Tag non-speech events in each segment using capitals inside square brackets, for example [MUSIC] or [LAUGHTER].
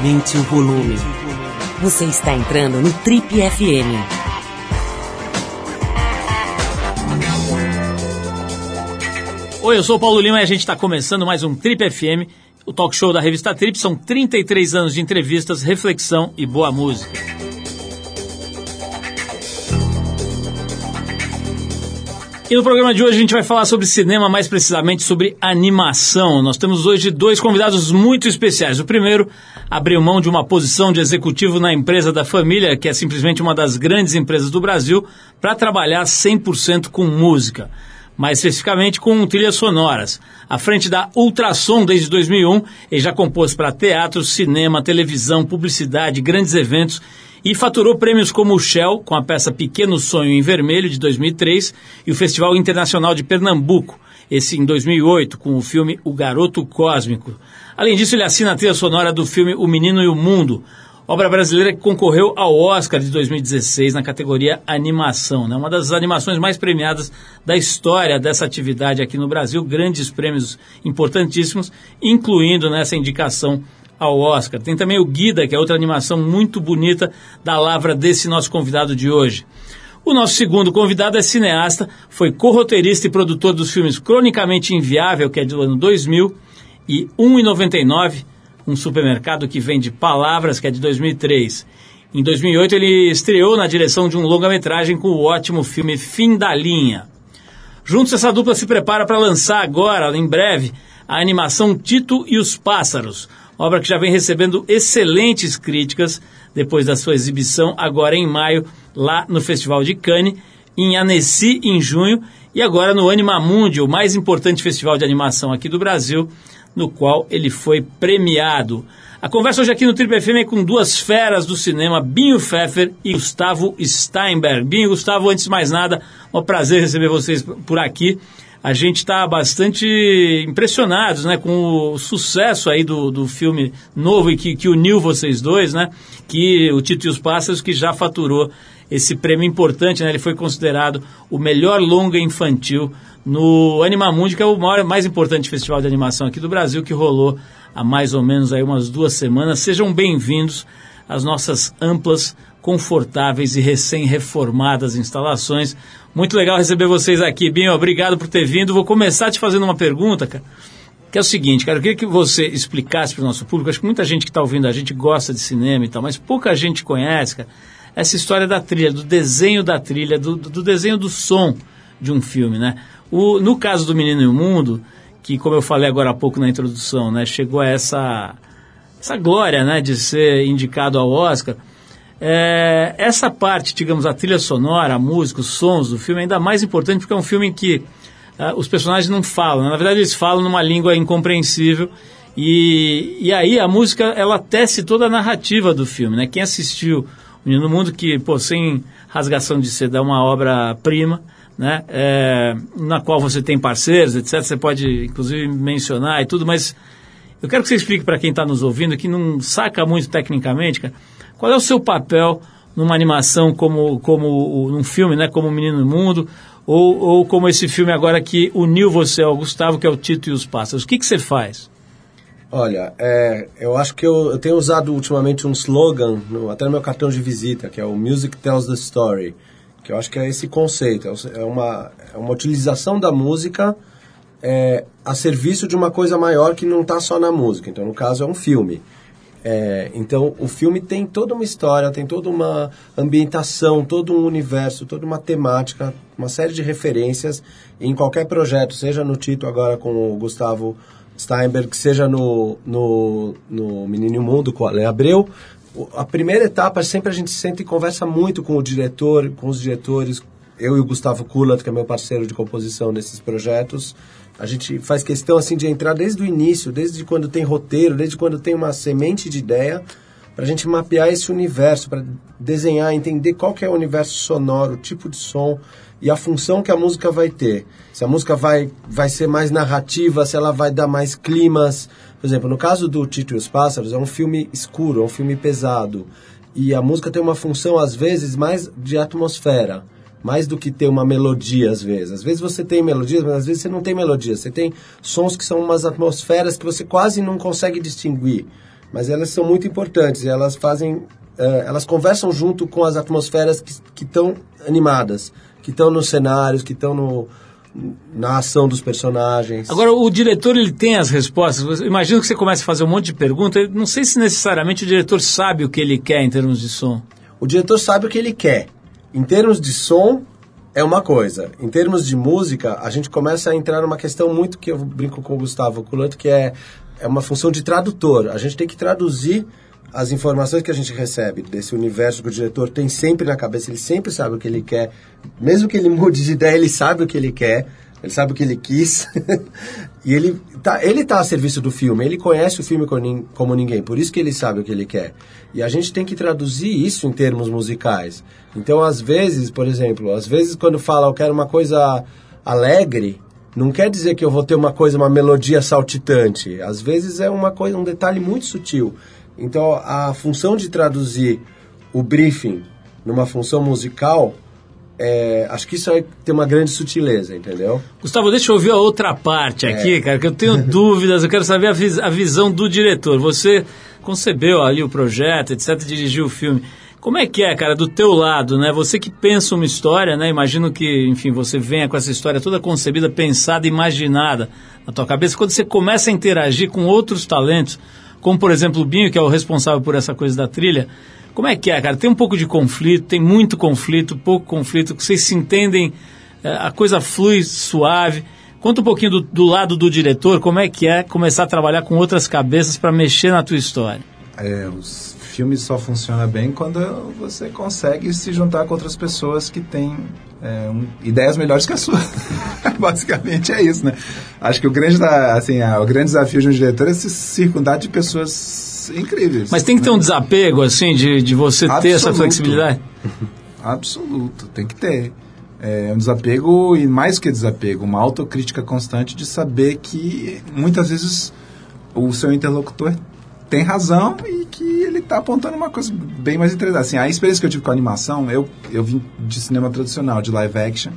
Aumente o volume. Você está entrando no Trip FM. Oi, eu sou o Paulo Lima e a gente está começando mais um Trip FM, o talk show da revista Trip. São 33 anos de entrevistas, reflexão e boa música. E no programa de hoje a gente vai falar sobre cinema, mais precisamente sobre animação. Nós temos hoje dois convidados muito especiais. O primeiro abriu mão de uma posição de executivo na empresa da família, que é simplesmente uma das grandes empresas do Brasil, para trabalhar 100% com música. Mais especificamente com trilhas sonoras. À frente da Ultrassom desde 2001, ele já compôs para teatro, cinema, televisão, publicidade, grandes eventos e faturou prêmios como o Shell, com a peça Pequeno Sonho em Vermelho, de 2003, e o Festival Internacional de Pernambuco, esse em 2008, com o filme O Garoto Cósmico. Além disso, ele assina a trilha sonora do filme O Menino e o Mundo, obra brasileira que concorreu ao Oscar de 2016 na categoria animação, né? uma das animações mais premiadas da história dessa atividade aqui no Brasil, grandes prêmios importantíssimos, incluindo nessa indicação ao Oscar. Tem também o Guida, que é outra animação muito bonita da lavra desse nosso convidado de hoje. O nosso segundo convidado é cineasta, foi co-roteirista e produtor dos filmes Cronicamente Inviável, que é do ano 2000, e 1,99, um supermercado que vende palavras, que é de 2003. Em 2008 ele estreou na direção de um longa-metragem com o ótimo filme Fim da Linha. Juntos essa dupla se prepara para lançar agora, em breve, a animação Tito e os Pássaros, obra que já vem recebendo excelentes críticas depois da sua exibição agora em maio, lá no Festival de Cannes, em Annecy em junho e agora no Animamundi, o mais importante festival de animação aqui do Brasil, no qual ele foi premiado. A conversa hoje aqui no Triple FM é com duas feras do cinema, Binho Pfeffer e Gustavo Steinberg. Binho Gustavo, antes de mais nada, é um prazer receber vocês por aqui a gente está bastante impressionados né, com o sucesso aí do, do filme novo e que, que uniu vocês dois, né? Que o Tito e os Pássaros, que já faturou esse prêmio importante, né? Ele foi considerado o melhor longa infantil no Animamundi, que é o maior, mais importante festival de animação aqui do Brasil, que rolou há mais ou menos aí umas duas semanas. Sejam bem-vindos às nossas amplas, confortáveis e recém-reformadas instalações. Muito legal receber vocês aqui. Binho, obrigado por ter vindo. Vou começar te fazendo uma pergunta, cara. Que é o seguinte, cara, eu queria que você explicasse para o nosso público, acho que muita gente que está ouvindo a gente gosta de cinema e tal, mas pouca gente conhece, cara, essa história da trilha, do desenho da trilha, do, do desenho do som de um filme, né? O, no caso do Menino e o Mundo, que como eu falei agora há pouco na introdução, né, chegou a essa, essa glória, né, de ser indicado ao Oscar, é, essa parte, digamos, a trilha sonora, a música, os sons do filme é ainda mais importante porque é um filme em que uh, os personagens não falam. Na verdade, eles falam numa língua incompreensível. E, e aí a música, ela tece toda a narrativa do filme. Né? Quem assistiu O Menino Mundo, que, pô, sem rasgação de seda, é uma obra-prima, né? É, na qual você tem parceiros, etc. Você pode, inclusive, mencionar e tudo, mas eu quero que você explique para quem está nos ouvindo, que não saca muito tecnicamente, cara, qual é o seu papel numa animação como, como num filme, né, como Menino no Mundo, ou, ou como esse filme agora que uniu você ao Gustavo, que é o Tito e os Pássaros? O que, que você faz? Olha, é, eu acho que eu, eu, tenho usado ultimamente um slogan, no, até no meu cartão de visita, que é o Music Tells the Story, que eu acho que é esse conceito, é, é uma, é uma utilização da música é, a serviço de uma coisa maior que não está só na música. Então, no caso, é um filme. É, então, o filme tem toda uma história, tem toda uma ambientação, todo um universo, toda uma temática, uma série de referências em qualquer projeto, seja no Tito agora com o Gustavo Steinberg, seja no, no, no Menino Mundo com o Ale Abreu. A primeira etapa, sempre a gente senta e conversa muito com o diretor, com os diretores, eu e o Gustavo Kulat, que é meu parceiro de composição nesses projetos, a gente faz questão assim de entrar desde o início, desde quando tem roteiro, desde quando tem uma semente de ideia, para a gente mapear esse universo, para desenhar, entender qual que é o universo sonoro, o tipo de som e a função que a música vai ter. Se a música vai, vai ser mais narrativa, se ela vai dar mais climas. Por exemplo, no caso do Tito e os Pássaros, é um filme escuro, é um filme pesado. E a música tem uma função, às vezes, mais de atmosfera mais do que ter uma melodia às vezes. Às vezes você tem melodias, mas às vezes você não tem melodia. Você tem sons que são umas atmosferas que você quase não consegue distinguir. mas elas são muito importantes. Elas fazem, é, elas conversam junto com as atmosferas que estão animadas, que estão nos cenários, que estão no na ação dos personagens. Agora, o diretor ele tem as respostas. Imagino que você comece a fazer um monte de perguntas. Não sei se necessariamente o diretor sabe o que ele quer em termos de som. O diretor sabe o que ele quer. Em termos de som, é uma coisa. Em termos de música, a gente começa a entrar numa questão muito que eu brinco com o Gustavo Culanto, que é, é uma função de tradutor. A gente tem que traduzir as informações que a gente recebe desse universo que o diretor tem sempre na cabeça, ele sempre sabe o que ele quer. Mesmo que ele mude de ideia, ele sabe o que ele quer, ele sabe o que ele quis. [LAUGHS] e ele tá, ele tá a serviço do filme, ele conhece o filme como ninguém, por isso que ele sabe o que ele quer. E a gente tem que traduzir isso em termos musicais. Então, às vezes, por exemplo, às vezes quando fala eu quero uma coisa alegre, não quer dizer que eu vou ter uma coisa, uma melodia saltitante. Às vezes é uma coisa, um detalhe muito sutil. Então, a função de traduzir o briefing numa função musical, é, acho que isso aí tem uma grande sutileza, entendeu? Gustavo, deixa eu ouvir a outra parte aqui, é. cara, que eu tenho [LAUGHS] dúvidas, eu quero saber a, vis a visão do diretor. Você concebeu ali o projeto, etc., dirigiu o filme. Como é que é, cara, do teu lado, né? Você que pensa uma história, né? Imagino que, enfim, você venha com essa história toda concebida, pensada, imaginada na tua cabeça. Quando você começa a interagir com outros talentos, como por exemplo o Binho, que é o responsável por essa coisa da trilha, como é que é, cara? Tem um pouco de conflito, tem muito conflito, pouco conflito, vocês se entendem, é, a coisa flui suave. Conta um pouquinho do, do, lado do diretor, como é que é começar a trabalhar com outras cabeças para mexer na tua história. É, os filmes só funcionam bem quando você consegue se juntar com outras pessoas que têm é, um, ideias melhores que a sua. [LAUGHS] Basicamente é isso, né? Acho que o grande, assim, o grande desafio de um diretor é se circundar de pessoas incríveis. Mas tem que ter um né? desapego, assim, de, de você Absoluto. ter essa flexibilidade? [LAUGHS] Absoluto, tem que ter. É um desapego e mais que desapego, uma autocrítica constante de saber que muitas vezes o seu interlocutor tem razão e que ele está apontando uma coisa bem mais interessante. Assim, a experiência que eu tive com a animação, eu, eu vim de cinema tradicional, de live action,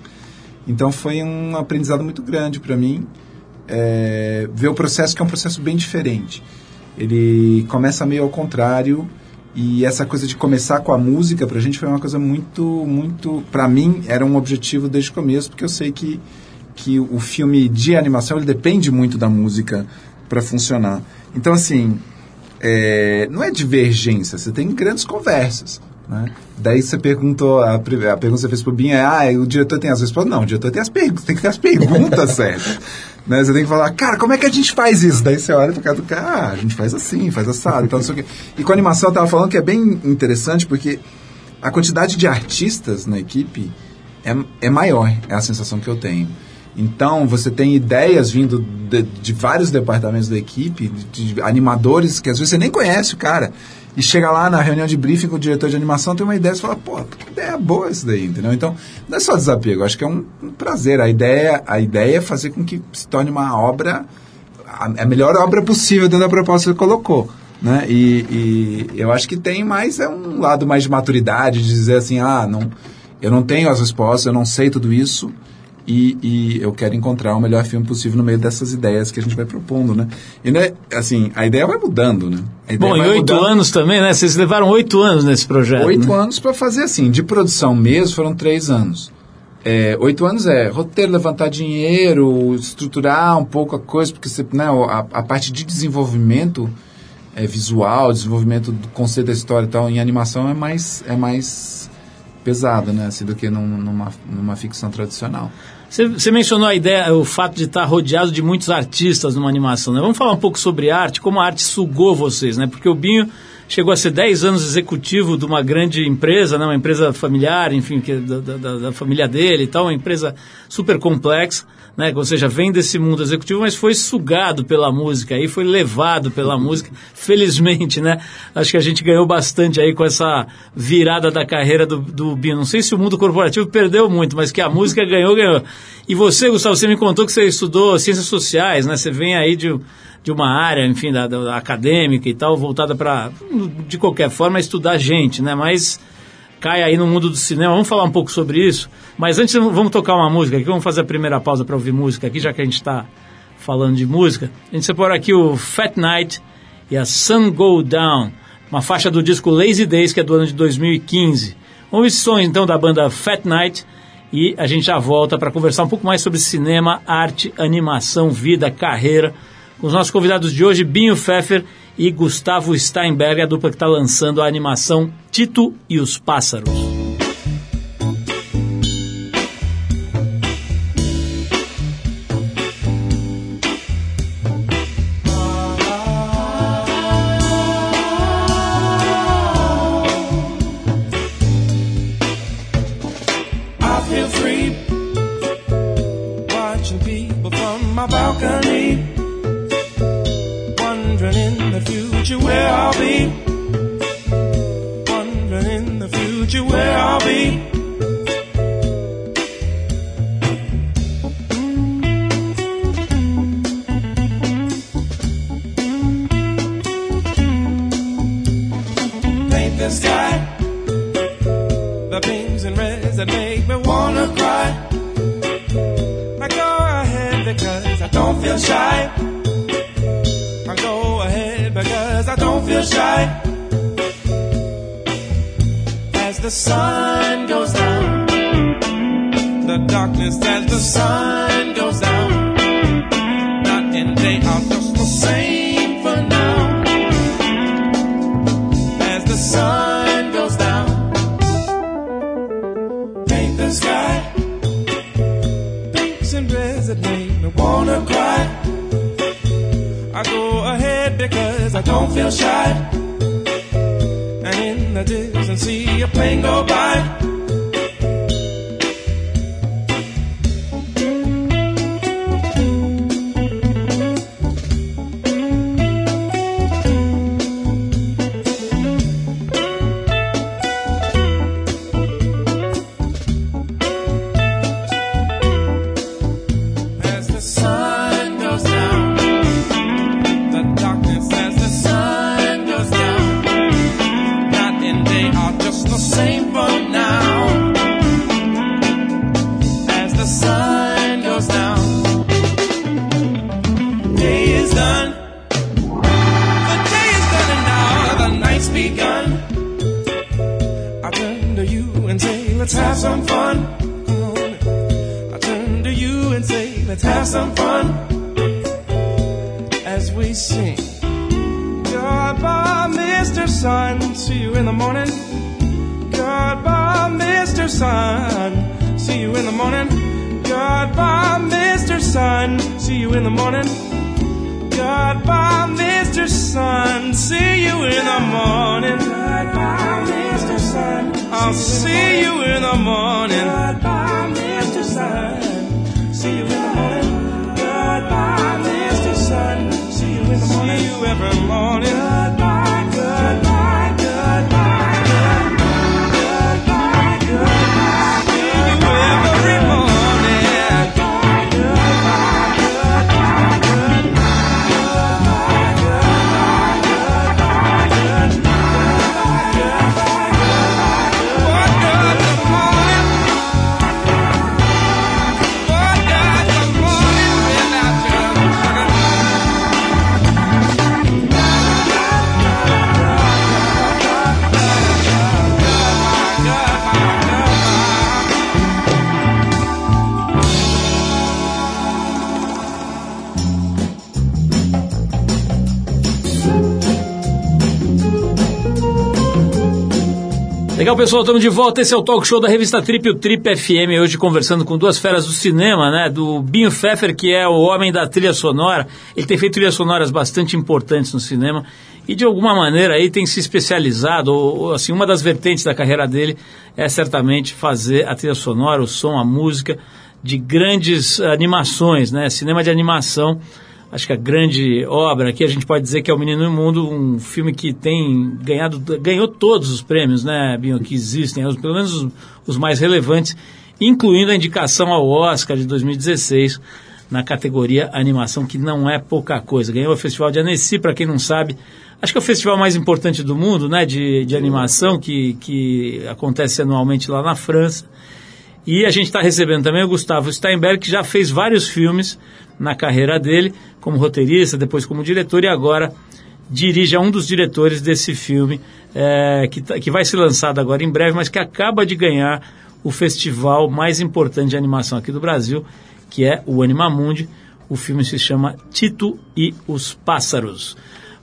então foi um aprendizado muito grande para mim é, ver o processo que é um processo bem diferente. Ele começa meio ao contrário e essa coisa de começar com a música para a gente foi uma coisa muito, muito, para mim era um objetivo desde o começo porque eu sei que que o filme de animação ele depende muito da música para funcionar. Então assim é, não é divergência, você tem grandes conversas. Né? Daí você perguntou, a, a pergunta que você fez pro Binha é, ah, o diretor tem as respostas? Não, o diretor tem as perguntas, tem que ter as perguntas [LAUGHS] certas. Né? Você tem que falar, cara, como é que a gente faz isso? Daí você olha pro cara do cara, ah, a gente faz assim, faz assado, então não sei o quê. E com a animação eu tava falando que é bem interessante porque a quantidade de artistas na equipe é, é maior, é a sensação que eu tenho. Então, você tem ideias vindo de, de vários departamentos da equipe, de, de, animadores que às vezes você nem conhece o cara. E chega lá na reunião de briefing com o diretor de animação, tem uma ideia e fala, pô, que ideia boa isso daí, entendeu? Então, não é só desapego, acho que é um, um prazer. A ideia, a ideia é fazer com que se torne uma obra, a, a melhor obra possível dentro da proposta que você colocou. Né? E, e eu acho que tem mais é um lado mais de maturidade, de dizer assim, ah, não, eu não tenho as respostas, eu não sei tudo isso, e, e, eu quero encontrar o melhor filme possível no meio dessas ideias que a gente vai propondo, né? E né, assim, a ideia vai mudando, né? Bom, em oito anos também, né? Vocês levaram oito anos nesse projeto. Oito né? anos para fazer assim, de produção mesmo foram três anos. É, oito anos é roteiro, levantar dinheiro, estruturar um pouco a coisa, porque você, né, a, a parte de desenvolvimento é, visual, desenvolvimento do conceito da história e tal, em animação é mais, é mais pesado, né? Assim, do que num, numa, numa ficção tradicional. Você, mencionou a ideia, o fato de estar rodeado de muitos artistas numa animação, né? Vamos falar um pouco sobre arte, como a arte sugou vocês, né? Porque o Binho chegou a ser 10 anos executivo de uma grande empresa, né? uma empresa familiar, enfim, que, é da, da, da família dele e tal, uma empresa super complexa né? Ou seja, vem desse mundo executivo, mas foi sugado pela música aí, foi levado pela música, felizmente, né? Acho que a gente ganhou bastante aí com essa virada da carreira do, do Bino. Não sei se o mundo corporativo perdeu muito, mas que a música [LAUGHS] ganhou, ganhou. E você, Gustavo, você me contou que você estudou ciências sociais, né? Você vem aí de de uma área, enfim, da, da acadêmica e tal, voltada para, de qualquer forma, estudar gente, né? Mas cai aí no mundo do cinema. Vamos falar um pouco sobre isso. Mas antes, vamos tocar uma música aqui. Vamos fazer a primeira pausa para ouvir música aqui, já que a gente está falando de música. A gente separou aqui o Fat Night e a Sun Go Down, uma faixa do disco Lazy Days, que é do ano de 2015. Vamos esse som então da banda Fat Night e a gente já volta para conversar um pouco mais sobre cinema, arte, animação, vida, carreira, os nossos convidados de hoje, Binho Pfeffer e Gustavo Steinberg, a dupla que está lançando a animação Tito e os Pássaros. Paint the sky the pinks and reds that make me wanna cry. I go ahead because I don't feel shy. I go ahead because I don't feel shy. As the sun goes down, the darkness as the sun shy. And in the distance, see a plane go by. Let's have some fun as we sing. Goodbye, Mr. Sun. See you in the morning. Goodbye, Mr. Sun. See you in the morning. Goodbye, Mr. Sun. See you in the morning. Goodbye, Mr. Sun. See you in the morning. Goodbye, Mr. Sun. I'll see you in the morning. Goodbye, Mr. Sun. See you in the morning. Goodbye, Mr. Sun. See you in the morning. See you every morning. Goodbye, Legal, pessoal, estamos de volta. Esse é o talk show da revista Trip, o Trip FM. Hoje conversando com duas feras do cinema, né? Do Binho Pfeffer, que é o homem da trilha sonora. Ele tem feito trilhas sonoras bastante importantes no cinema e de alguma maneira aí tem se especializado. Ou, ou, assim, uma das vertentes da carreira dele é certamente fazer a trilha sonora, o som, a música de grandes animações, né? Cinema de animação acho que a grande obra aqui a gente pode dizer que é O Menino Mundo, um filme que tem ganhado, ganhou todos os prêmios, né, Binho, que existem, pelo menos os, os mais relevantes, incluindo a indicação ao Oscar de 2016 na categoria animação, que não é pouca coisa. Ganhou o Festival de Annecy, para quem não sabe, acho que é o festival mais importante do mundo, né, de, de animação, que, que acontece anualmente lá na França. E a gente está recebendo também o Gustavo Steinberg, que já fez vários filmes na carreira dele, como roteirista, depois como diretor e agora dirige, é um dos diretores desse filme, é, que, tá- que vai ser lançado agora em breve, mas que acaba de ganhar o festival mais importante de animação aqui do Brasil, que é o Animamundi. O filme se chama Tito e os Pássaros.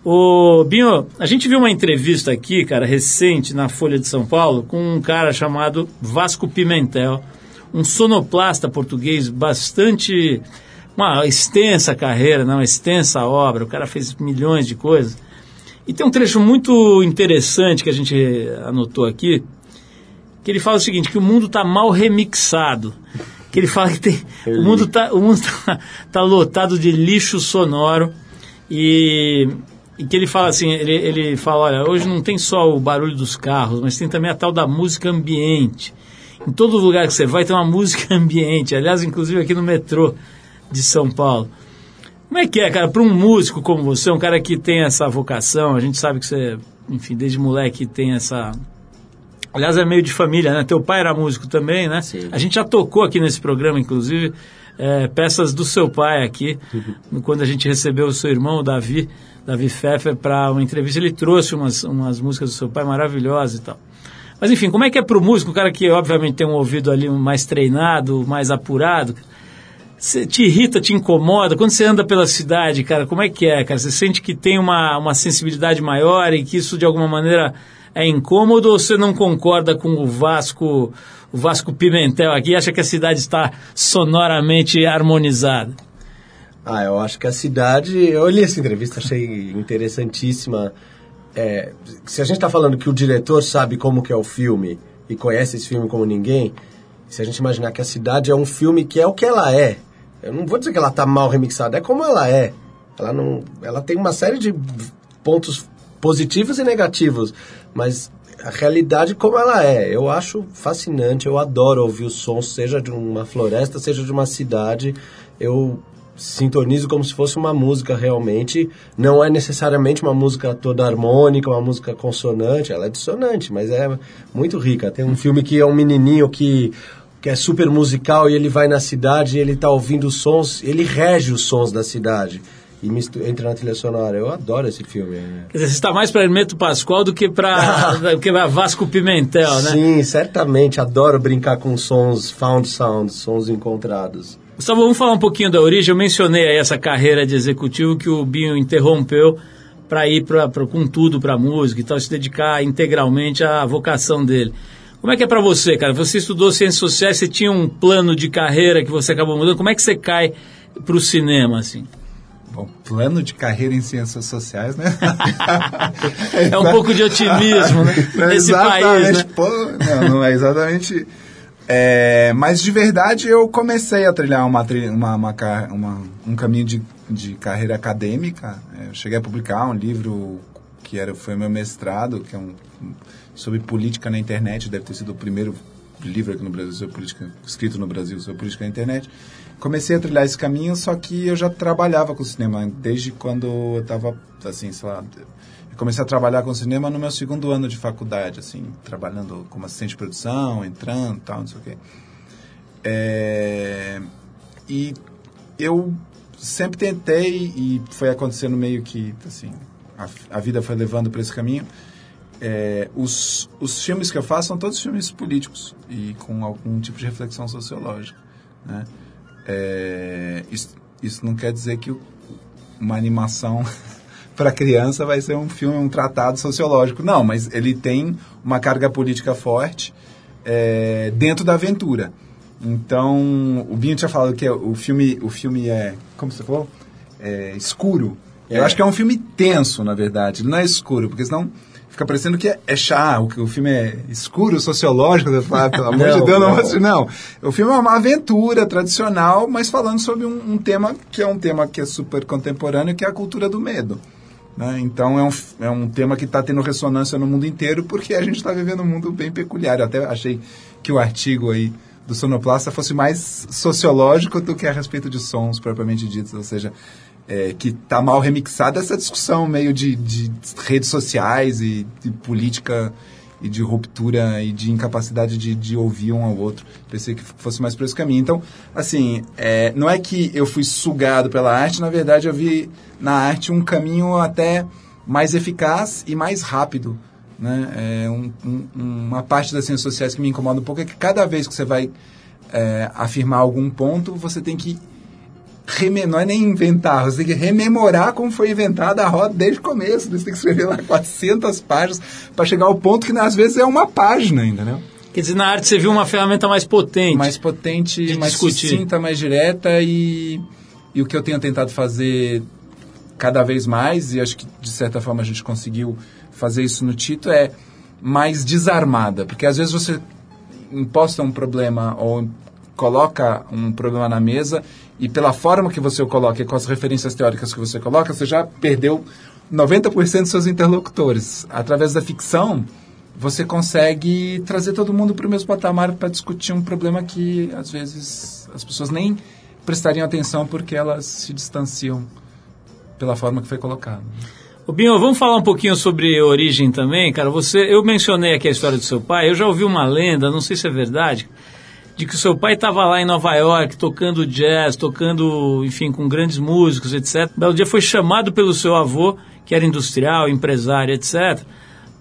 Ô, Binho, a gente viu uma entrevista aqui, cara, recente, na Folha de São Paulo, com um cara chamado Vasco Pimentel, um sonoplasta português bastante. Uma extensa carreira, né, uma extensa obra. O cara fez milhões de coisas. E tem um trecho muito interessante que a gente anotou aqui, que ele fala o seguinte, que o mundo está mal remixado. Que ele fala que tem, o mundo está tá, tá lotado de lixo sonoro e, e que ele fala assim, ele, ele fala, olha, hoje não tem só o barulho dos carros, mas tem também a tal da música ambiente. Em todo lugar que você vai tem uma música [LAUGHS] ambiente, aliás, inclusive aqui no metrô de São Paulo. Como é que é, cara, para um músico como você, um cara que tem essa vocação, a gente sabe que você, enfim, desde moleque tem essa. Aliás, é meio de família, né? Teu pai era músico também, né? Sim. A gente já tocou aqui nesse programa, inclusive, é, peças do seu pai aqui, quando a gente recebeu o seu irmão, o Davi, Davi Pfeffer, para uma entrevista. Ele trouxe umas, umas músicas do seu pai maravilhosas e tal. Mas enfim, como é que é para o músico, um cara que obviamente tem um ouvido ali mais treinado, mais apurado? Você te irrita, te incomoda? Quando você anda pela cidade, cara, como é que é, cara? Você sente que tem uma, uma sensibilidade maior e que isso de alguma maneira é incômodo ou você não concorda com o Vasco, o Vasco Pimentel aqui e acha que a cidade está sonoramente harmonizada? Ah, eu acho que a cidade. Eu li essa entrevista, achei interessantíssima. É, se a gente está falando que o diretor sabe como que é o filme e conhece esse filme como ninguém, se a gente imaginar que a cidade é um filme que é o que ela é, eu não vou dizer que ela está mal remixada, é como ela é. Ela não, ela tem uma série de pontos positivos e negativos, mas a realidade como ela é. Eu acho fascinante, eu adoro ouvir os sons, seja de uma floresta, seja de uma cidade. Eu sintonizo como se fosse uma música realmente. Não é necessariamente uma música toda harmônica, uma música consonante. Ela é dissonante, mas é muito rica. Tem um filme que é um menininho que que é super musical e ele vai na cidade e ele tá ouvindo os sons, ele rege os sons da cidade e mistu- entra na trilha sonora. Eu adoro esse filme. é. Quer dizer, você está mais para Hermeto Pascoal do que para [LAUGHS] Vasco Pimentel, né? Sim, certamente. Adoro brincar com sons found sounds, sons encontrados. Gustavo, vamos falar um pouquinho da origem. Eu mencionei aí essa carreira de executivo que o Binho interrompeu para ir pra, pra- com tudo para música e tal, se dedicar integralmente à vocação dele. Como é que é para você, cara? Você estudou ciências sociais, você tinha um plano de carreira que você acabou mudando. Como é que você cai para o cinema, assim? Bom, plano de carreira em ciências sociais, né? [LAUGHS] É um pouco de otimismo, né? [LAUGHS] Nesse país, exatamente, né? pô, não, não é exatamente. É, mas de verdade eu comecei a trilhar uma, uma, uma uma- um caminho de, de carreira acadêmica. É, Eu cheguei a publicar um livro que era, foi meu mestrado, que é um, um- sobre política na internet, deve ter sido o primeiro livro aqui no Brasil sobre política, escrito no Brasil sobre política na internet. Comecei a trilhar esse caminho, só que eu já trabalhava com cinema desde quando eu estava, assim, sei lá, eu comecei a trabalhar com cinema no meu segundo ano de faculdade, assim, trabalhando como assistente de produção, entrando tal, não sei o quê. É, e eu sempre tentei, e foi acontecendo meio que, assim, a, a vida foi levando para esse caminho. É, os, os filmes que eu faço são todos filmes políticos e com algum tipo de reflexão sociológica, né? É, isso, isso não quer dizer que uma animação [LAUGHS] para criança vai ser um filme, um tratado sociológico. Não, mas ele tem uma carga política forte é, dentro da aventura. Então, o Binho tinha falado que o filme, o filme é, como você falou, é escuro. Eu É. acho que é um filme tenso, na verdade. Ele não é escuro, porque senão fica parecendo que é, é chá, o, que o filme é escuro, sociológico. Você fala, pelo amor de [LAUGHS] Deus, não, não. não. O filme é uma aventura tradicional, mas falando sobre um, um tema que é um tema que é super contemporâneo, que é a cultura do medo. né? Então é um, é um tema que está tendo ressonância no mundo inteiro, porque a gente está vivendo um mundo bem peculiar. Eu até achei que o artigo aí do Sonoplasta fosse mais sociológico do que a respeito de sons propriamente ditos, ou seja, é, que está mal remixada essa discussão meio de, de redes sociais e de política e de ruptura e de incapacidade de, de ouvir um ao outro. Pensei que fosse mais por esse caminho. Então, assim, é, não é que eu fui sugado pela arte, na verdade eu vi na arte um caminho até mais eficaz e mais rápido. Né? É um, um, uma parte das ciências sociais que me incomoda um pouco é que cada vez que você vai é, afirmar algum ponto, você tem que reme, não é nem inventar, você tem que rememorar como foi inventada a roda desde o começo. Você tem que escrever lá 400 páginas para chegar ao ponto que às vezes é uma página, entendeu? Quer dizer, na arte você viu uma ferramenta mais potente. Mais potente, mais discutir. sucinta, mais direta e, e o que eu tenho tentado fazer cada vez mais, e acho que de certa forma a gente conseguiu fazer isso no Tito, é mais desarmada. Porque às vezes você imposta um problema ou coloca um problema na mesa e pela forma que você o coloca e com as referências teóricas que você coloca, você já perdeu 90% dos seus interlocutores. Através da ficção, você consegue trazer todo mundo para o mesmo patamar para discutir um problema que às vezes as pessoas nem prestariam atenção porque elas se distanciam pela forma que foi colocado. Ô Binho, vamos falar um pouquinho sobre origem também, cara. Você, eu mencionei aqui a história do seu pai. Eu já ouvi uma lenda, não sei se é verdade, de que o seu pai estava lá em Nova York tocando jazz, tocando, enfim, com grandes músicos, etc. Belo dia foi chamado pelo seu avô, que era industrial, empresário, etc.,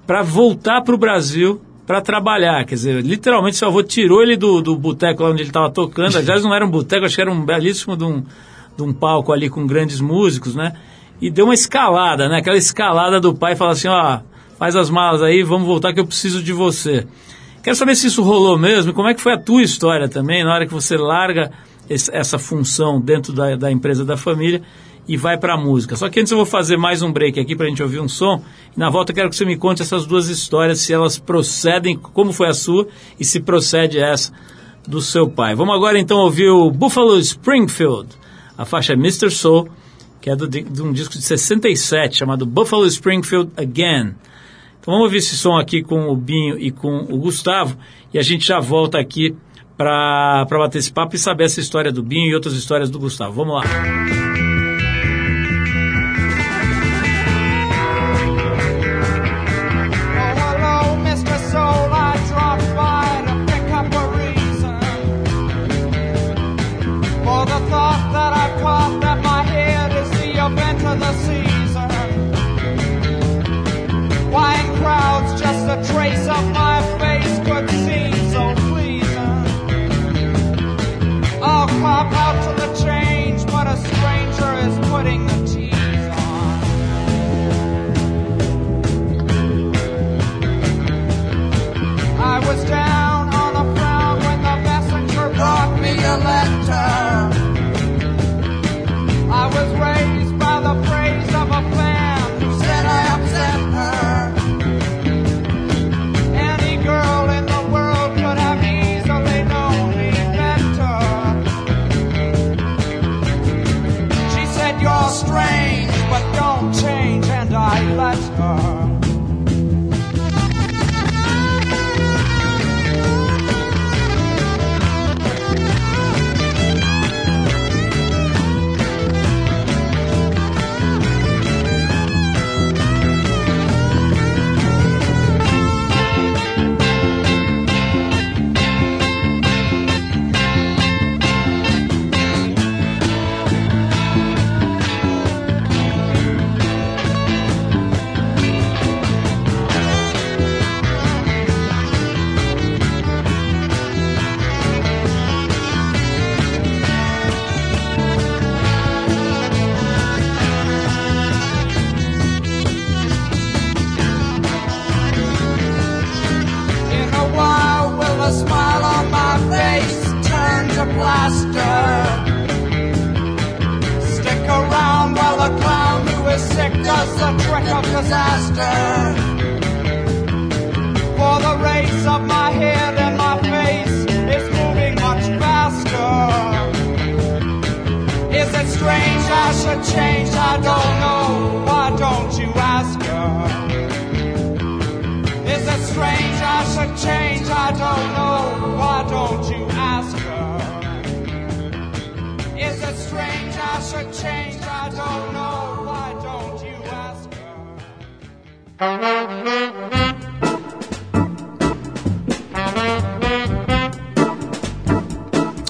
para voltar para o Brasil para trabalhar. Quer dizer, literalmente seu avô tirou ele do, do boteco lá onde ele estava tocando. Aliás, não era um boteco, acho que era um belíssimo de um, de um palco ali com grandes músicos, né? E deu uma escalada, né? Aquela escalada do pai, fala assim, ó, faz as malas aí, vamos voltar que eu preciso de você. Quero saber se isso rolou mesmo, como é que foi a tua história também, na hora que você larga esse, essa função dentro da, da empresa da família e vai para a música. Só que antes eu vou fazer mais um break aqui para a gente ouvir um som. E na volta eu quero que você me conte essas duas histórias, se elas procedem, como foi a sua e se procede essa do seu pai. Vamos agora então ouvir o Buffalo Springfield. A faixa é Mr. Soul, que é do, de um disco de 67 chamado Buffalo Springfield Again. Vamos ouvir esse som aqui com o Binho e com o Gustavo e a gente já volta aqui para bater esse papo e saber essa história do Binho e outras histórias do Gustavo. Vamos lá.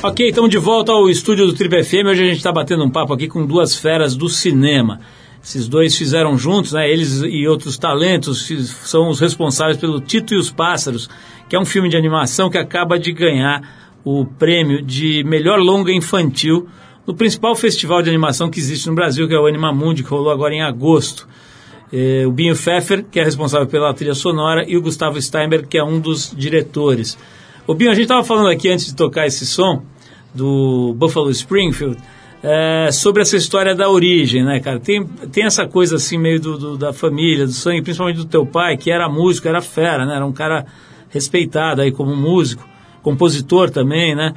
Ok, estamos de volta ao estúdio do Trip FM. Hoje a gente está batendo um papo aqui com duas feras do cinema. Esses dois fizeram juntos, né? Eles e outros talentos são os responsáveis pelo Tito e os Pássaros, que é um filme de animação que acaba de ganhar o prêmio de melhor longa infantil no principal festival de animação que existe no Brasil, que é o Animamundi, que rolou agora em agosto. Eh, o Binho Pfeffer, que é responsável pela trilha sonora, e o Gustavo Steinberg, que é um dos diretores. O Binho, a gente estava falando aqui antes de tocar esse som do Buffalo Springfield, é, sobre essa história da origem, né, cara? Tem, tem essa coisa assim meio do, do- da família, do sangue, principalmente do teu pai, que era músico, era fera, né? Era um cara respeitado aí como músico, compositor também, né?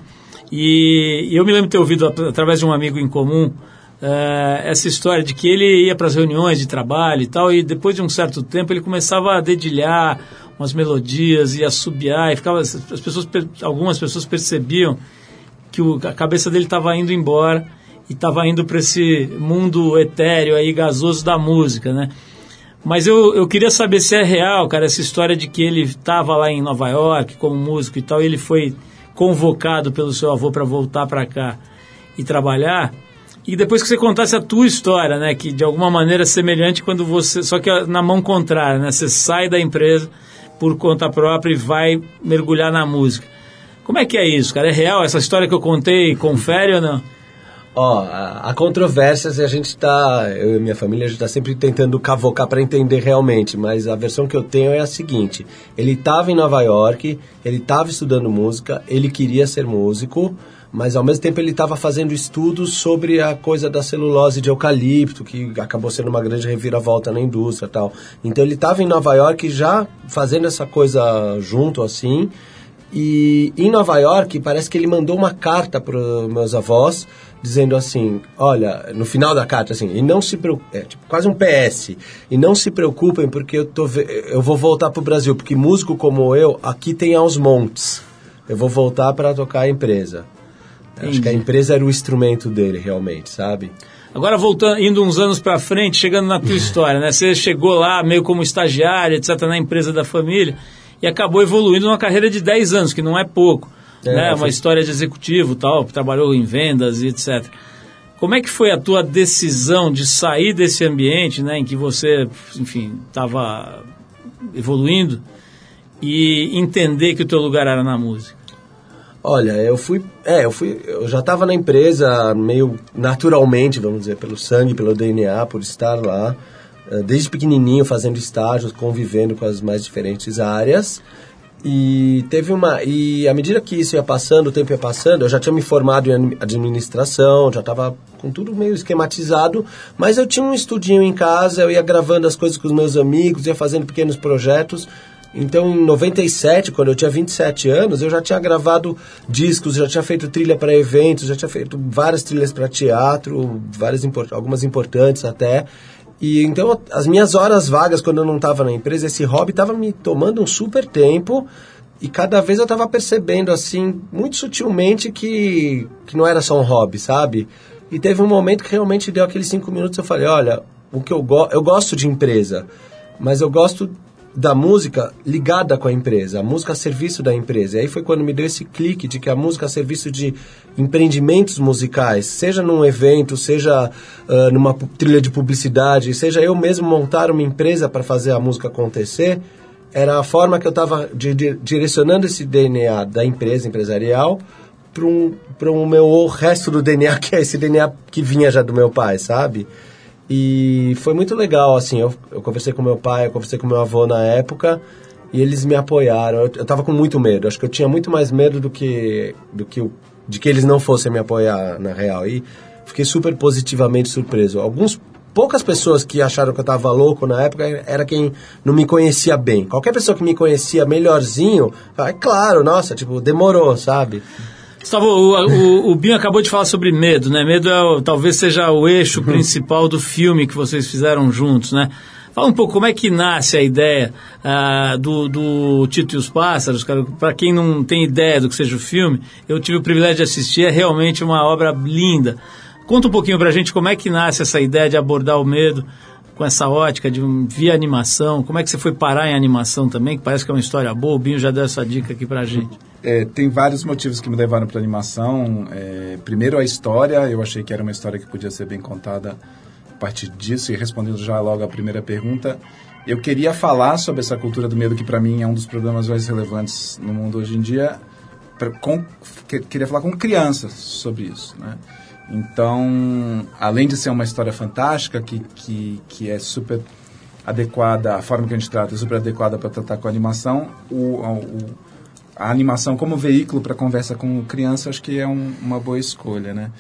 E, e eu me lembro de ter ouvido at- através de um amigo em comum é, essa história de que ele ia para as reuniões de trabalho e tal, e depois de um certo tempo ele começava a dedilhar umas melodias e assobiar, e ficava, as pessoas, algumas pessoas percebiam que o- a cabeça dele estava indo embora e estava indo para esse mundo etéreo aí, gasoso da música, né? Mas eu, eu queria saber se é real, cara, essa história de que ele estava lá em Nova York como músico e tal, e ele foi convocado pelo seu avô para voltar para cá e trabalhar. E depois que você contasse a tua história, né, que de alguma maneira é semelhante quando você, só que na mão contrária, né, você sai da empresa por conta própria e vai mergulhar na música. Como é que é isso, cara? É real essa história que eu contei? Confere ou não? Ó, há há controvérsias e a gente tá, eu e minha família, a gente tá sempre tentando cavocar para entender realmente, mas a versão que eu tenho é a seguinte: ele estava em Nova York, ele estava estudando música, ele queria ser músico, mas ao mesmo tempo ele estava fazendo estudos sobre a coisa da celulose de eucalipto, que acabou sendo uma grande reviravolta na indústria tal. Então ele estava em Nova York já fazendo essa coisa junto assim, e em Nova York, parece que ele mandou uma carta para meus avós, dizendo assim: olha, no final da carta, assim, e não se é, tipo, quase um PS, e não se preocupem porque eu, tô, eu vou voltar para o Brasil, porque músico como eu, aqui tem aos montes. Eu vou voltar para tocar a empresa. Acho que a empresa era o instrumento dele, realmente, sabe? Agora voltando, indo uns anos para frente, chegando na tua [LAUGHS] história, né? Você chegou lá meio como estagiário, etc, na empresa da família e acabou evoluindo numa carreira de 10 anos, que não é pouco, É, né? Uma foi- história de executivo, tal, trabalhou em vendas e etc. Como é que foi a tua decisão de sair desse ambiente, né, em que você, enfim, estava evoluindo e entender que o teu lugar era na música? Olha, eu fui, é, eu fui, eu já estava na empresa meio naturalmente, vamos dizer, pelo sangue, pelo DNA, por estar lá, eh, desde pequenininho fazendo estágios, convivendo com as mais diferentes áreas. E teve uma, e à medida que isso ia passando, o tempo ia passando, eu já tinha me formado em admi- administração, já estava com tudo meio esquematizado, mas eu tinha um estudinho em casa, eu ia gravando as coisas com os meus amigos, ia fazendo pequenos projetos. Então, em 97, quando eu tinha 27 anos, eu já tinha gravado discos, já tinha feito trilha para eventos, já tinha feito várias trilhas para teatro, várias algumas importantes até. E então, as minhas horas vagas, quando eu não estava na empresa, esse hobby estava me tomando um super tempo. E cada vez eu estava percebendo, assim, muito sutilmente que, que não era só um hobby, sabe? E teve um momento que realmente deu aqueles cinco minutos eu falei, olha, o que eu, go eu gosto de empresa, mas eu gosto da música ligada com a empresa, a música a serviço da empresa. E aí foi quando me deu esse clique de que a música a serviço de empreendimentos musicais, seja num evento, seja ah, numa trilha de publicidade, seja eu mesmo montar uma empresa para fazer a música acontecer, era a forma que eu estava direcionando esse DNA da empresa empresarial para um, um meu resto do DNA, [LAUGHS] que é esse DNA que vinha já do meu pai, sabe? E foi muito legal, assim, eu, eu conversei com meu pai, eu conversei com meu avô na época, e eles me apoiaram. Eu, eu tava com muito medo, acho que eu tinha muito mais medo do que, do que o- de que eles não fossem me apoiar, na real. E fiquei super positivamente surpreso. Alguns poucas pessoas que acharam que eu tava louco na época era quem não me conhecia bem. Qualquer pessoa que me conhecia melhorzinho, fala, é claro, nossa, tipo, demorou, sabe? Gustavo, o, o, o Binho acabou de falar sobre medo, né? Medo é, talvez seja o eixo principal do filme que vocês fizeram juntos, né? Fala um pouco como é que nasce a ideia ah, do, do Tito e os Pássaros, cara. Para quem não tem ideia do que seja o filme, eu tive o privilégio de assistir, é realmente uma obra linda. Conta um pouquinho pra gente como é que nasce essa ideia de abordar o medo com essa ótica de um, via animação. Como é que você foi parar em animação também, que parece que é uma história boa. O Binho já deu essa dica aqui pra gente. É, tem vários motivos que me levaram para animação. É, primeiro, a história. Eu achei que era uma história que podia ser bem contada partir disso, e respondendo já logo a primeira pergunta, eu queria falar sobre essa cultura do medo, que para mim é um dos problemas mais relevantes no mundo hoje em dia. Pra, com, que, queria falar com crianças sobre isso, né? Então, além de ser uma história fantástica, que, que, que é super adequada, a forma que a gente trata é super adequada para tratar com a animação, o, o, a animação como veículo para conversa com criança, acho que é um, uma boa escolha, né?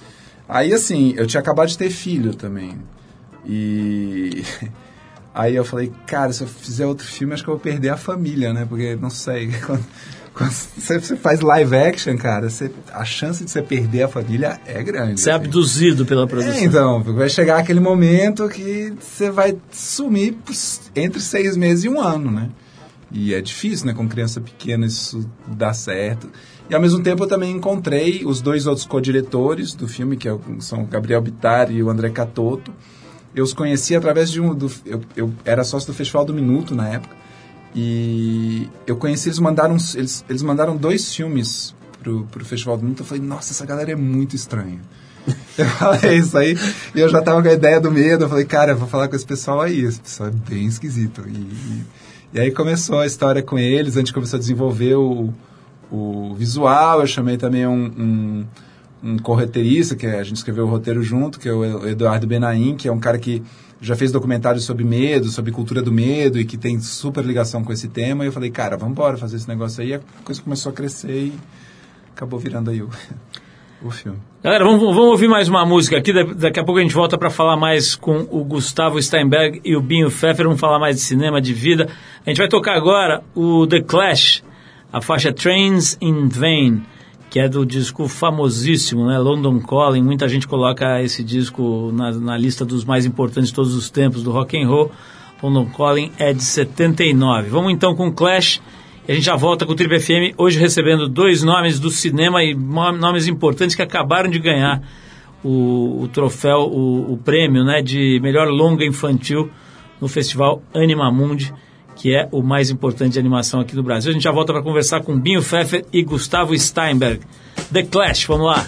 Aí, assim, eu tinha acabado de ter filho também. E [LAUGHS] aí eu falei, cara, se eu fizer outro filme, acho que eu vou perder a família, né? Porque, não sei, [LAUGHS] quando, você, você faz live action, cara, você, a chance de você perder a família é grande. Você é assim. abduzido pela produção. É, então, vai chegar aquele momento que você vai sumir entre seis meses e um ano, né? E é difícil, né? Com criança pequena isso dá certo. E ao mesmo tempo eu também encontrei os dois outros co-diretores do filme, que é são o Gabriel Bittar e o André Catoto. Eu os conheci através de um... Do, eu, eu era sócio do Festival do Minuto na época. E eu conheci, eles mandaram, eles, eles mandaram dois filmes pro, pro Festival do Minuto. Eu falei, nossa, essa galera é muito estranha. [LAUGHS] Eu falei isso aí, e eu já tava com a ideia do medo. Eu falei, cara, eu vou falar com esse pessoal aí. Esse pessoal é bem esquisito. E, e, e aí começou a história com eles. A gente começou a desenvolver o, o visual. Eu chamei também um, um, um correteirista, que a gente escreveu o roteiro junto, que é o Eduardo Benaim, que é um cara que já fez documentários sobre medo, sobre cultura do medo e que tem super ligação com esse tema. E eu falei, cara, vamos embora fazer esse negócio aí. E a coisa começou a crescer e acabou virando aí o, [LAUGHS] o filme. Galera, vamos, vamos ouvir mais uma música aqui. Da- Daqui a pouco a gente volta para falar mais com o Gustavo Steinberg e o Binho Pfeffer. Vamos falar mais de cinema, de vida. A gente vai tocar agora o The Clash, a faixa Trains in Vain, que é do disco famosíssimo, né? London Calling. Muita gente coloca esse disco na, na lista dos mais importantes de todos os tempos do rock and roll. London Calling é de 79. Vamos então com Clash. E a gente já volta com o Triple FM, hoje recebendo dois nomes do cinema e nomes importantes que acabaram de ganhar o, o troféu, o, o prêmio né, de melhor longa infantil no festival Anima Mundi, que é o mais importante de animação aqui do Brasil. A gente já volta para conversar com Binho Pfeffer e Gustavo Steinberg. The Clash, vamos lá.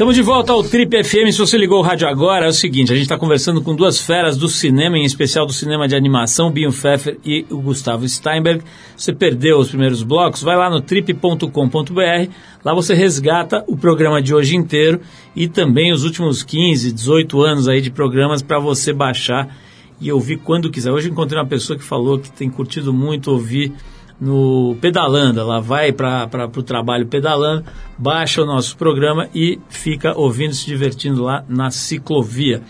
Estamos de volta ao Trip FM. Se você ligou o rádio agora, é o seguinte: a gente está conversando com duas feras do cinema, em especial do cinema de animação, Binho Pfeffer e o Gustavo Steinberg. Você perdeu os primeiros blocos? Vai lá no trip.com.br. Lá você resgata o programa de hoje inteiro e também os últimos 15, 18 anos aí de programas para você baixar e ouvir quando quiser. Hoje encontrei uma pessoa que falou que tem curtido muito ouvir no Pedalando. Ela vai para o trabalho pedalando, baixa o nosso programa e fica ouvindo, se divertindo lá na ciclovia.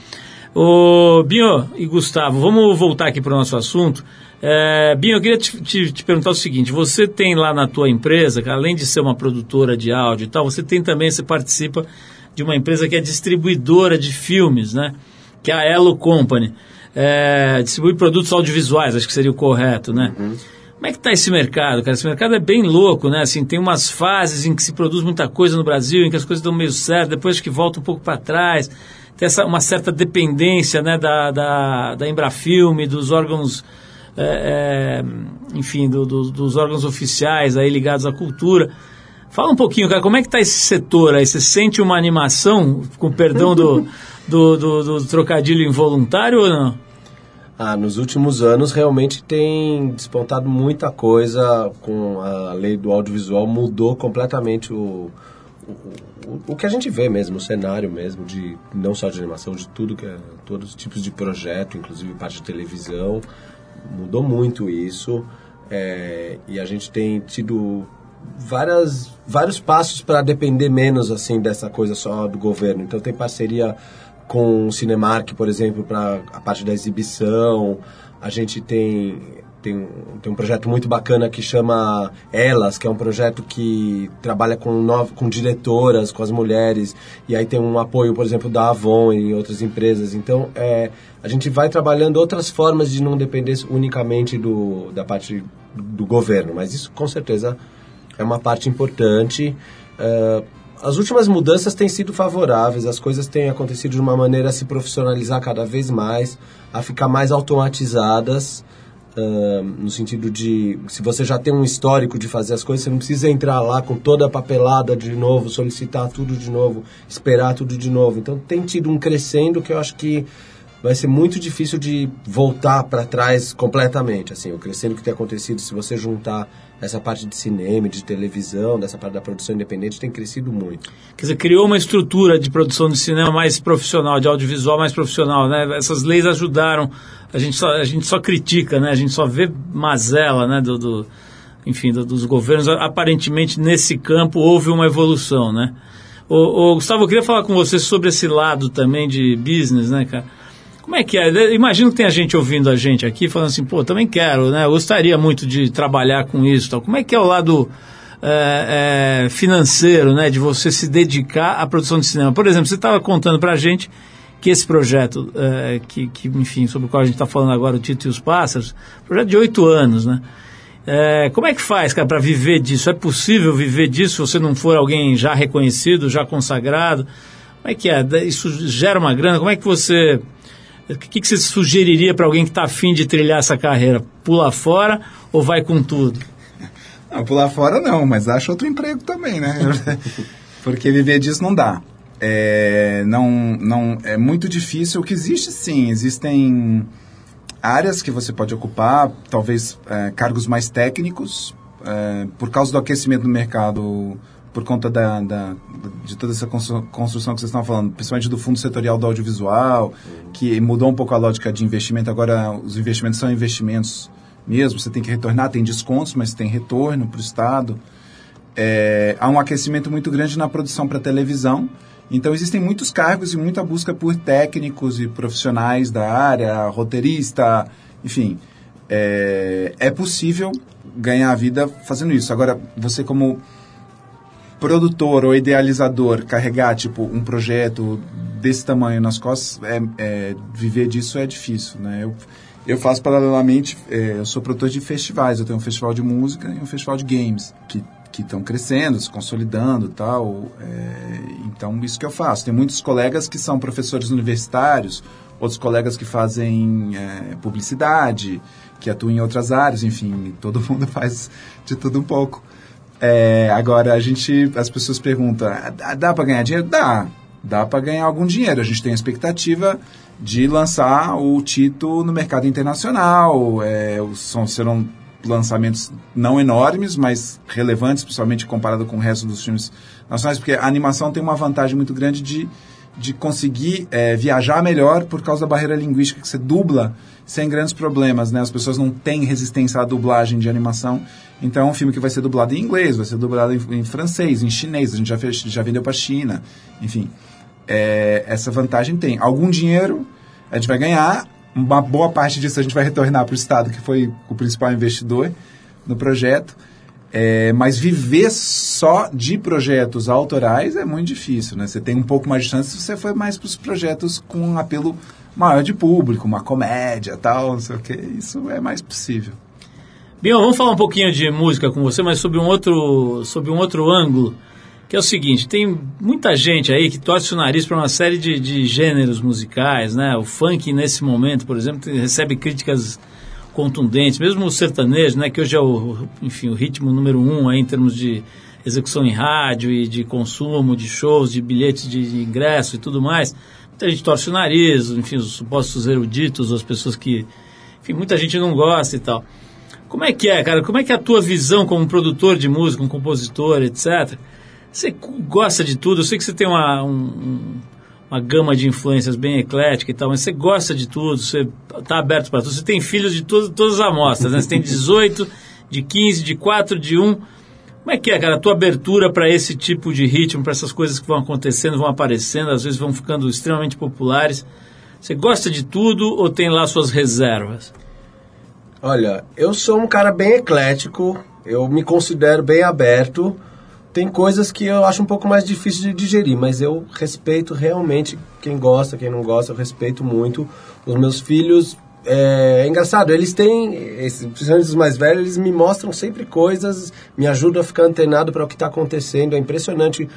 Ô, Binho e Gustavo, vamos voltar aqui para o nosso assunto. É, Binho, eu queria te, te, te, perguntar o seguinte: você tem lá na tua empresa, além de ser uma produtora de áudio e tal, você tem também, você participa de uma empresa que é distribuidora de filmes, né? Que é a Elo Company. É, distribui produtos audiovisuais, acho que seria o correto, né? Uhum. Como é que está esse mercado, cara? Esse mercado é bem louco, né? Assim, tem umas fases em que se produz muita coisa no Brasil, em que as coisas estão meio certas, depois que volta um pouco para trás. Tem essa, uma certa dependência né, da, da, da Embrafilme, dos órgãos, é, é, enfim, do, do, dos órgãos oficiais aí ligados à cultura. Fala um pouquinho, cara, como é que está esse setor aí? Você sente uma animação, com perdão do, [LAUGHS] do, do, do trocadilho involuntário ou não? Ah, nos últimos anos realmente tem despontado muita coisa com a lei do audiovisual, mudou completamente o, o, o, que a gente vê mesmo, o cenário mesmo, de não só de animação, de tudo que é, todos os tipos de projeto, inclusive parte de televisão, mudou muito isso é, e a gente tem tido várias, vários passos para depender menos assim dessa coisa só do governo. Então tem parceria com o Cinemark, por exemplo, para a parte da exibição. A gente tem, tem, tem um projeto muito bacana que chama Elas, que é um projeto que trabalha com, novo, com diretoras, com as mulheres. E aí tem um apoio, por exemplo, da Avon e outras empresas. Então, é, a gente vai trabalhando outras formas de não depender unicamente do, da parte do governo. Mas isso, com certeza, é uma parte importante. Uh, as últimas mudanças têm sido favoráveis, as coisas têm acontecido de uma maneira a se profissionalizar cada vez mais, a ficar mais automatizadas, uh, no sentido de, se você já tem um histórico de fazer as coisas, você não precisa entrar lá com toda a papelada de novo, solicitar tudo de novo, esperar tudo de novo. Então tem tido um crescendo que eu acho que vai ser muito difícil de voltar para trás completamente. Assim, o crescendo que tem acontecido, se você juntar essa parte de cinema, de televisão, dessa parte da produção independente, tem crescido muito. Quer dizer, criou uma estrutura de produção de cinema mais profissional, de audiovisual mais profissional, né? Essas leis ajudaram. A gente só, a gente só critica, né? A gente só vê mazela, né? Do, do enfim, do, dos governos. Aparentemente, nesse campo, houve uma evolução, né? Ô, Gustavo, eu queria falar com você sobre esse lado também de business, né, cara? Como é que é? Imagino que tem a gente ouvindo a gente aqui falando assim, pô, também quero, né? Eu gostaria muito de trabalhar com isso. Tal. Como é que é o lado é, é, financeiro, né? De você se dedicar à produção de cinema? Por exemplo, você estava contando para a gente que esse projeto, é, que, que, enfim, sobre o qual a gente está falando agora, o Tito e os Pássaros, projeto de oito anos, né? É, como é que faz, cara, para viver disso? É possível viver disso se você não for alguém já reconhecido, já consagrado? Como é que é? Isso gera uma grana? Como é que você o que, que você sugeriria para alguém que está afim de trilhar essa carreira? Pula fora ou vai com tudo? [LAUGHS] Não, pular fora não, mas acha outro emprego também, né? [LAUGHS] Porque viver disso não dá. É, não, não, é muito difícil. O que existe, sim, existem áreas que você pode ocupar, talvez é, cargos mais técnicos, é, por causa do aquecimento do mercado por conta da, da, de toda essa construção que vocês estão falando, principalmente do fundo setorial do audiovisual, que mudou um pouco a lógica de investimento. Agora, os investimentos são investimentos mesmo, você tem que retornar, tem descontos, mas tem retorno para o Estado. É, há um aquecimento muito grande na produção para televisão. Então, existem muitos cargos e muita busca por técnicos e profissionais da área, roteirista, enfim. É, é possível ganhar a vida fazendo isso. Agora, você como produtor ou idealizador carregar tipo um projeto desse tamanho nas costas, é, é viver disso é difícil, né? Eu, eu faço paralelamente, é, eu sou produtor de festivais, eu tenho um festival de música e um festival de games que que estão crescendo, se consolidando tal. É, então, isso que eu faço. Tem muitos colegas que são professores universitários, outros colegas que fazem é, publicidade, que atuam em outras áreas, enfim, todo [LAUGHS] mundo faz de tudo um pouco. É, agora, a gente, as pessoas perguntam, dá para ganhar dinheiro? Dá. dá para ganhar algum dinheiro. A gente tem a expectativa de lançar o Tito no mercado internacional. É, são, serão lançamentos não enormes, mas relevantes, principalmente comparado com o resto dos filmes nacionais, porque a animação tem uma vantagem muito grande de, de conseguir é, viajar melhor por causa da barreira linguística que você dubla sem grandes problemas, né? As pessoas não têm resistência à dublagem de animação. Então, é um filme que vai ser dublado em inglês, vai ser dublado em, em francês, em chinês. A gente já, fez, já vendeu para China, enfim. É, essa vantagem tem. Algum dinheiro a gente vai ganhar, uma boa parte disso a gente vai retornar para o Estado, que foi o principal investidor no projeto. É, mas viver só de projetos autorais é muito difícil, né? Você tem um pouco mais de chance se você for mais para os projetos com um apelo maior de público, uma comédia tal, não sei o que. Isso é mais possível. Bion, vamos falar um pouquinho de música com você, mas sobre um outro, sobre um outro ângulo, que é o seguinte, tem muita gente aí que torce o nariz para uma série de, de gêneros musicais, né? O funk nesse momento, por exemplo, recebe críticas contundentes, mesmo o sertanejo, né? Que hoje é o, enfim, o ritmo número um aí em termos de execução em rádio e de consumo, de shows, de bilhetes de, ingresso e tudo mais. Muita gente torce o nariz, enfim, os supostos eruditos, as pessoas que, enfim, muita gente não gosta e tal. Como é que é, cara? Como é que é a tua visão como produtor de música, um compositor, etc? Você gosta de tudo? Eu sei que você tem uma, um- um- uma gama de influências bem eclética e tal, mas você gosta de tudo, você está aberto para tudo. Você tem filhos de todo- todas as amostras, né? Você tem 18, de 15, de 4, de 1. Como é que é, cara, a tua abertura para esse tipo de ritmo, para essas coisas que vão acontecendo, vão aparecendo, às vezes vão ficando extremamente populares? Você gosta de tudo ou tem lá suas reservas? Olha, eu sou um cara bem eclético, eu me considero bem aberto. Tem coisas que eu acho um pouco mais difícil de digerir, mas eu respeito realmente quem gosta, quem não gosta, eu respeito muito. Os meus filhos, é, é engraçado, eles têm, esses, principalmente os mais velhos, eles me mostram sempre coisas, me ajudam a ficar antenado para o que está acontecendo. É impressionante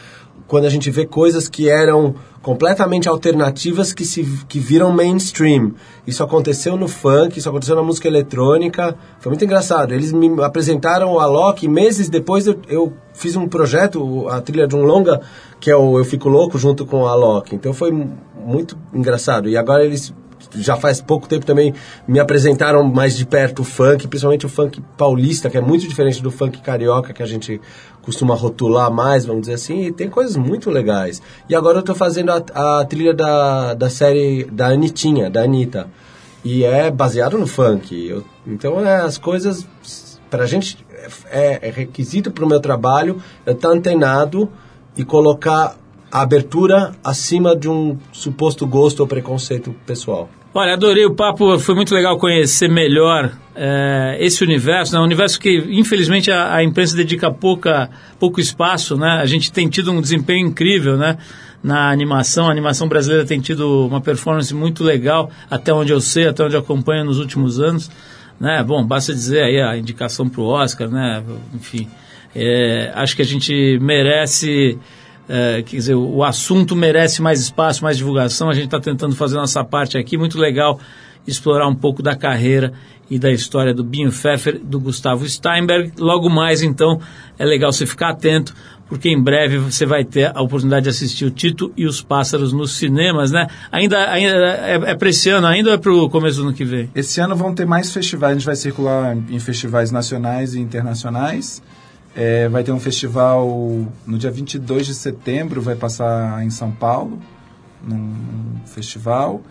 quando a gente vê coisas que eram completamente alternativas que se que viram mainstream. Isso aconteceu no funk, isso aconteceu na música eletrônica. Foi muito engraçado. Eles me apresentaram o Alok e meses depois eu, eu fiz um projeto, a trilha de um longa, que é o Eu Fico Louco, junto com o Alok. Então foi mu- muito engraçado. E agora eles já faz pouco tempo também me apresentaram mais de perto o funk, principalmente o funk paulista, que é muito diferente do funk carioca que a gente costuma rotular mais, vamos dizer assim, e tem coisas muito legais. E agora eu estou fazendo a, a trilha da, da série da Anitinha, da Anitta, e é baseado no funk. Eu- então é, as coisas, pra gente, é, é requisito pro meu trabalho eu estar antenado e colocar a abertura acima de um suposto gosto ou preconceito pessoal. Olha, adorei o papo, foi muito legal conhecer melhor eh, esse universo, né? um universo que infelizmente a, a imprensa dedica pouca, pouco espaço, né? A gente tem tido um desempenho incrível, né? Na animação, a animação brasileira tem tido uma performance muito legal, até onde eu sei, até onde eu acompanho nos últimos anos, né? Bom, basta dizer aí a indicação para o Oscar, né? Enfim, eh, acho que a gente merece é, quer dizer, o assunto merece mais espaço, mais divulgação. A gente está tentando fazer nossa parte aqui. Muito legal explorar um pouco da carreira e da história do Binho Pfeffer, do Gustavo Steinberg. Logo mais, então, é legal você ficar atento, porque em breve você vai ter a oportunidade de assistir o Tito e os Pássaros nos cinemas, né? Ainda, ainda é, é para esse ano ainda ou é para o começo do ano que vem? Esse ano vão ter mais festivais, a gente vai circular em festivais nacionais e internacionais. É, vai ter um festival no dia 22 de setembro, vai passar em São Paulo, num, num festival.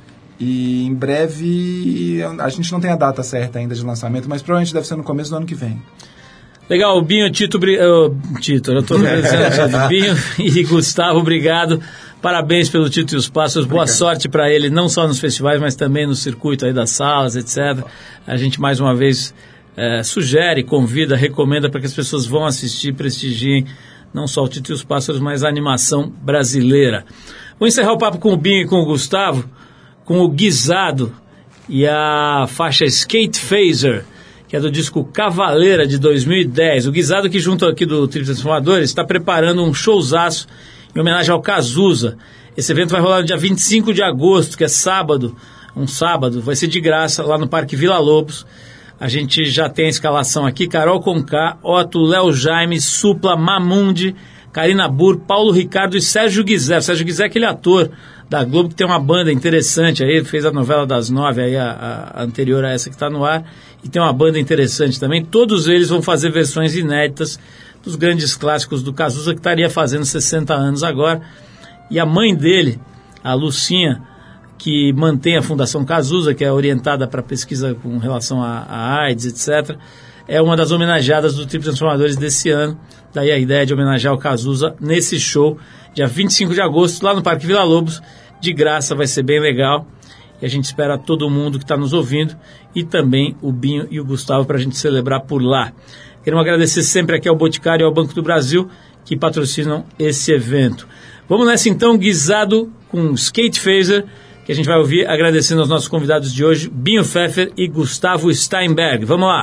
E em breve, a gente não tem a data certa ainda de lançamento, mas provavelmente deve ser no começo do ano que vem. Legal, Binho, Tito, uh, Tito, eu [LAUGHS] estou dizendo Binho e Gustavo, obrigado. Parabéns pelo Tito e os Pássaros. Boa sorte para ele, não só nos festivais, mas também no circuito aí das salas, etc. A gente mais uma vez eh, sugere, convida, recomenda para que as pessoas vão assistir, prestigiem não só o Tito e os Pássaros, mas a animação brasileira. Vou encerrar o papo com o Binho e com o Gustavo, com o Guisado e a faixa Skate Phaser que é do disco Cavaleira de 2010. O Guisado, que junto aqui do Trio Transformadores, está preparando um showzaço em homenagem ao Cazuza. Esse evento vai rolar no dia 25 de agosto, que é sábado, um sábado, vai ser de graça lá no Parque Vila Lobos. A gente já tem a escalação aqui: Carol Conká, Otto, Léo Jaime, Supla, Mamundi, Karina Burr, Paulo Ricardo e Sérgio Guizé. Sérgio Guizé é aquele ator da Globo que tem uma banda interessante aí, fez a novela das nove, aí a, a anterior a essa que está no ar, e tem uma banda interessante também. Todos eles vão fazer versões inéditas dos grandes clássicos do Cazuza, que estaria fazendo 60 anos agora. E a mãe dele, a Lucinha, que mantém a Fundação Cazuza, que é orientada para pesquisa com relação a AIDS, etc., é uma das homenageadas do Trip Transformadores desse ano. Daí a ideia de homenagear o Cazuza nesse show, dia 25 de agosto, lá no Parque Vila Lobos. De graça, vai ser bem legal. E a gente espera todo mundo que está nos ouvindo e também o Binho e o Gustavo para a gente celebrar por lá. Queremos agradecer sempre aqui ao Boticário e ao Banco do Brasil que patrocinam esse evento. Vamos nessa então, guisado com Skate Phaser, que a gente vai ouvir agradecendo aos nossos convidados de hoje, Binho Pfeffer e Gustavo Steinberg. Vamos lá!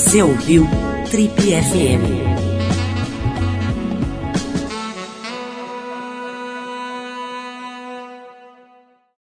Você ouviu Trip FM.